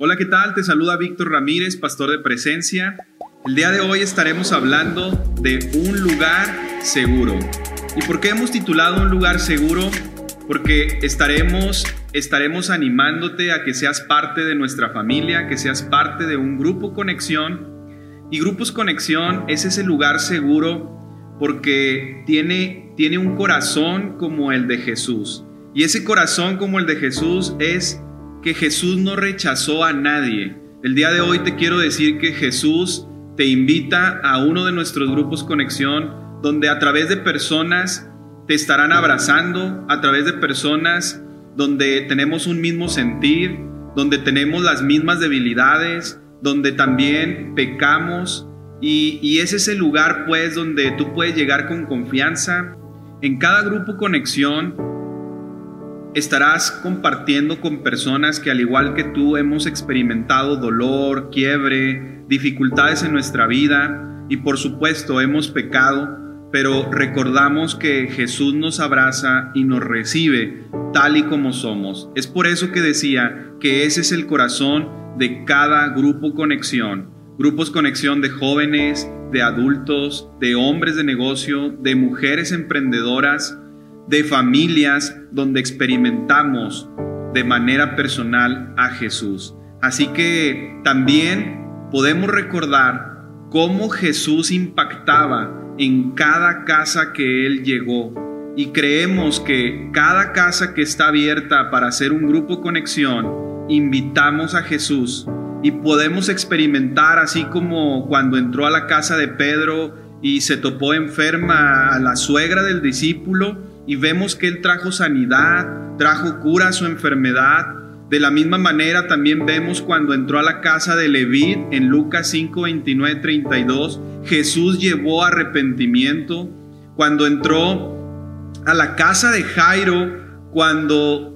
Hola, ¿qué tal? Te saluda Víctor Ramírez, pastor de presencia. El día de hoy estaremos hablando de un lugar seguro. ¿Y por qué hemos titulado un lugar seguro? Porque estaremos, estaremos animándote a que seas parte de nuestra familia, que seas parte de un grupo conexión. Y Grupos Conexión es ese lugar seguro porque tiene, tiene un corazón como el de Jesús. Y ese corazón como el de Jesús es que Jesús no rechazó a nadie. El día de hoy te quiero decir que Jesús te invita a uno de nuestros grupos conexión donde a través de personas te estarán abrazando, a través de personas donde tenemos un mismo sentir, donde tenemos las mismas debilidades, donde también pecamos y, y ese es el lugar pues donde tú puedes llegar con confianza. En cada grupo conexión estarás compartiendo con personas que al igual que tú hemos experimentado dolor, quiebre, dificultades en nuestra vida y por supuesto hemos pecado, pero recordamos que Jesús nos abraza y nos recibe tal y como somos. Es por eso que decía que ese es el corazón de cada grupo conexión. Grupos conexión de jóvenes, de adultos, de hombres de negocio, de mujeres emprendedoras, de familias donde experimentamos de manera personal a Jesús. Así que también podemos recordar cómo Jesús impactaba en cada casa que Él llegó. Y creemos que cada casa que está abierta para hacer un grupo conexión, invitamos a Jesús y podemos experimentar así como cuando entró a la casa de Pedro y se topó enferma a la suegra del discípulo y vemos que Él trajo sanidad, trajo cura a su enfermedad. De la misma manera también vemos cuando entró a la casa de Leví en Lucas 5, 29, 32, Jesús llevó arrepentimiento. Cuando entró a la casa de Jairo, cuando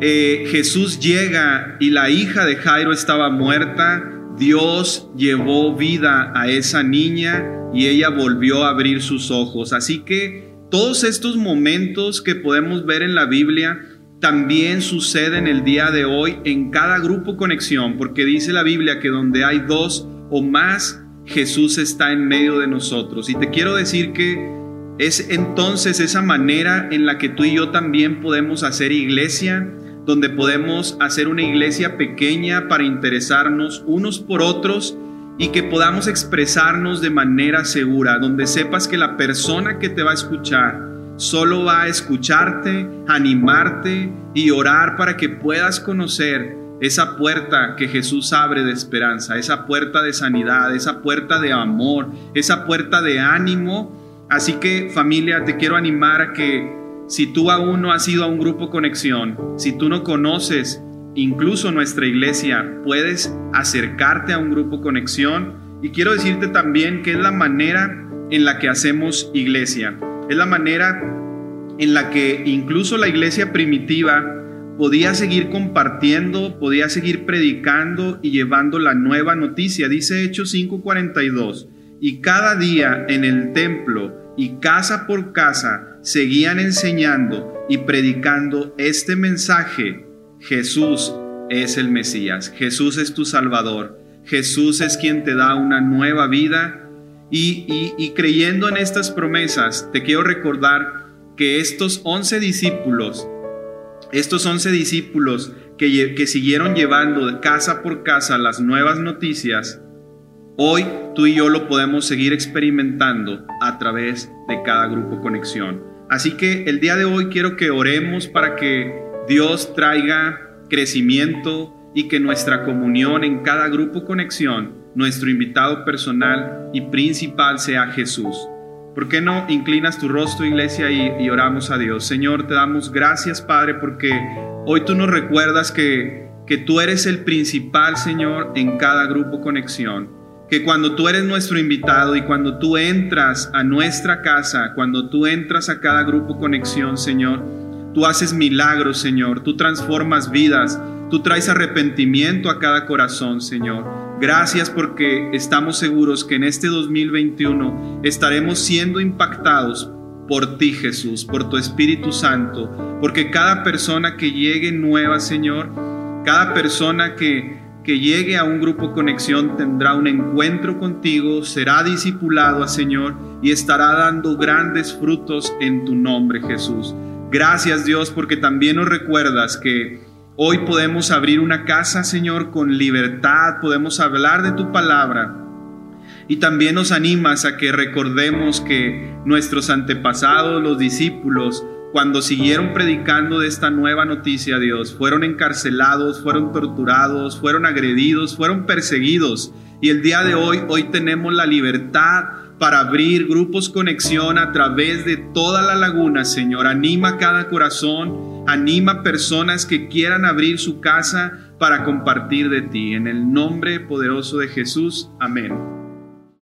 eh, Jesús llega y la hija de Jairo estaba muerta, Dios llevó vida a esa niña y ella volvió a abrir sus ojos. Así que todos estos momentos que podemos ver en la Biblia también suceden el día de hoy en cada grupo conexión, porque dice la Biblia que donde hay dos o más, Jesús está en medio de nosotros. Y te quiero decir que es entonces esa manera en la que tú y yo también podemos hacer iglesia, donde podemos hacer una iglesia pequeña para interesarnos unos por otros y que podamos expresarnos de manera segura, donde sepas que la persona que te va a escuchar solo va a escucharte, animarte y orar para que puedas conocer esa puerta que Jesús abre de esperanza, esa puerta de sanidad, esa puerta de amor, esa puerta de ánimo. Así que familia, te quiero animar a que si tú aún no has ido a un grupo conexión, si tú no conoces incluso nuestra iglesia, puedes acercarte a un grupo conexión y quiero decirte también que es la manera en la que hacemos iglesia. Es la manera en la que incluso la iglesia primitiva podía seguir compartiendo, podía seguir predicando y llevando la nueva noticia. Dice Hechos 5:42, y cada día en el templo y casa por casa seguían enseñando y predicando este mensaje Jesús es el Mesías, Jesús es tu Salvador, Jesús es quien te da una nueva vida. Y, creyendo en estas promesas, te quiero recordar que estos once discípulos, estos once discípulos que, que siguieron llevando casa por casa las nuevas noticias, hoy tú y yo lo podemos seguir experimentando a través de cada grupo conexión. Así que el día de hoy quiero que oremos para que Dios traiga crecimiento y que nuestra comunión en cada grupo conexión, nuestro invitado personal y principal sea Jesús. ¿Por qué no inclinas tu rostro, iglesia, y, y, oramos a Dios? Señor, te damos gracias, Padre, porque hoy tú nos recuerdas que, que tú eres el principal, Señor, en cada grupo conexión. Que cuando tú eres nuestro invitado y cuando tú entras a nuestra casa, cuando tú entras a cada grupo conexión, Señor, Tú haces milagros, Señor. Tú transformas vidas. Tú traes arrepentimiento a cada corazón, Señor. Gracias porque estamos seguros que en este 2021 estaremos siendo impactados por ti, Jesús, por tu Espíritu Santo. Porque cada persona que llegue nueva, Señor, cada persona que que llegue a un grupo conexión tendrá un encuentro contigo, será discipulado, Señor, y estará dando grandes frutos en tu nombre, Jesús. Gracias Dios porque también nos recuerdas que hoy podemos abrir una casa, Señor, con libertad, podemos hablar de tu palabra. Y también nos animas a que recordemos que nuestros antepasados, los discípulos, cuando siguieron predicando de esta nueva noticia, Dios, fueron encarcelados, fueron torturados, fueron agredidos, fueron perseguidos. Y el día de hoy, hoy tenemos la libertad para abrir grupos conexión a través de toda la laguna, Señor. Anima cada corazón, anima personas que quieran abrir su casa para compartir de ti. En el nombre poderoso de Jesús, amén.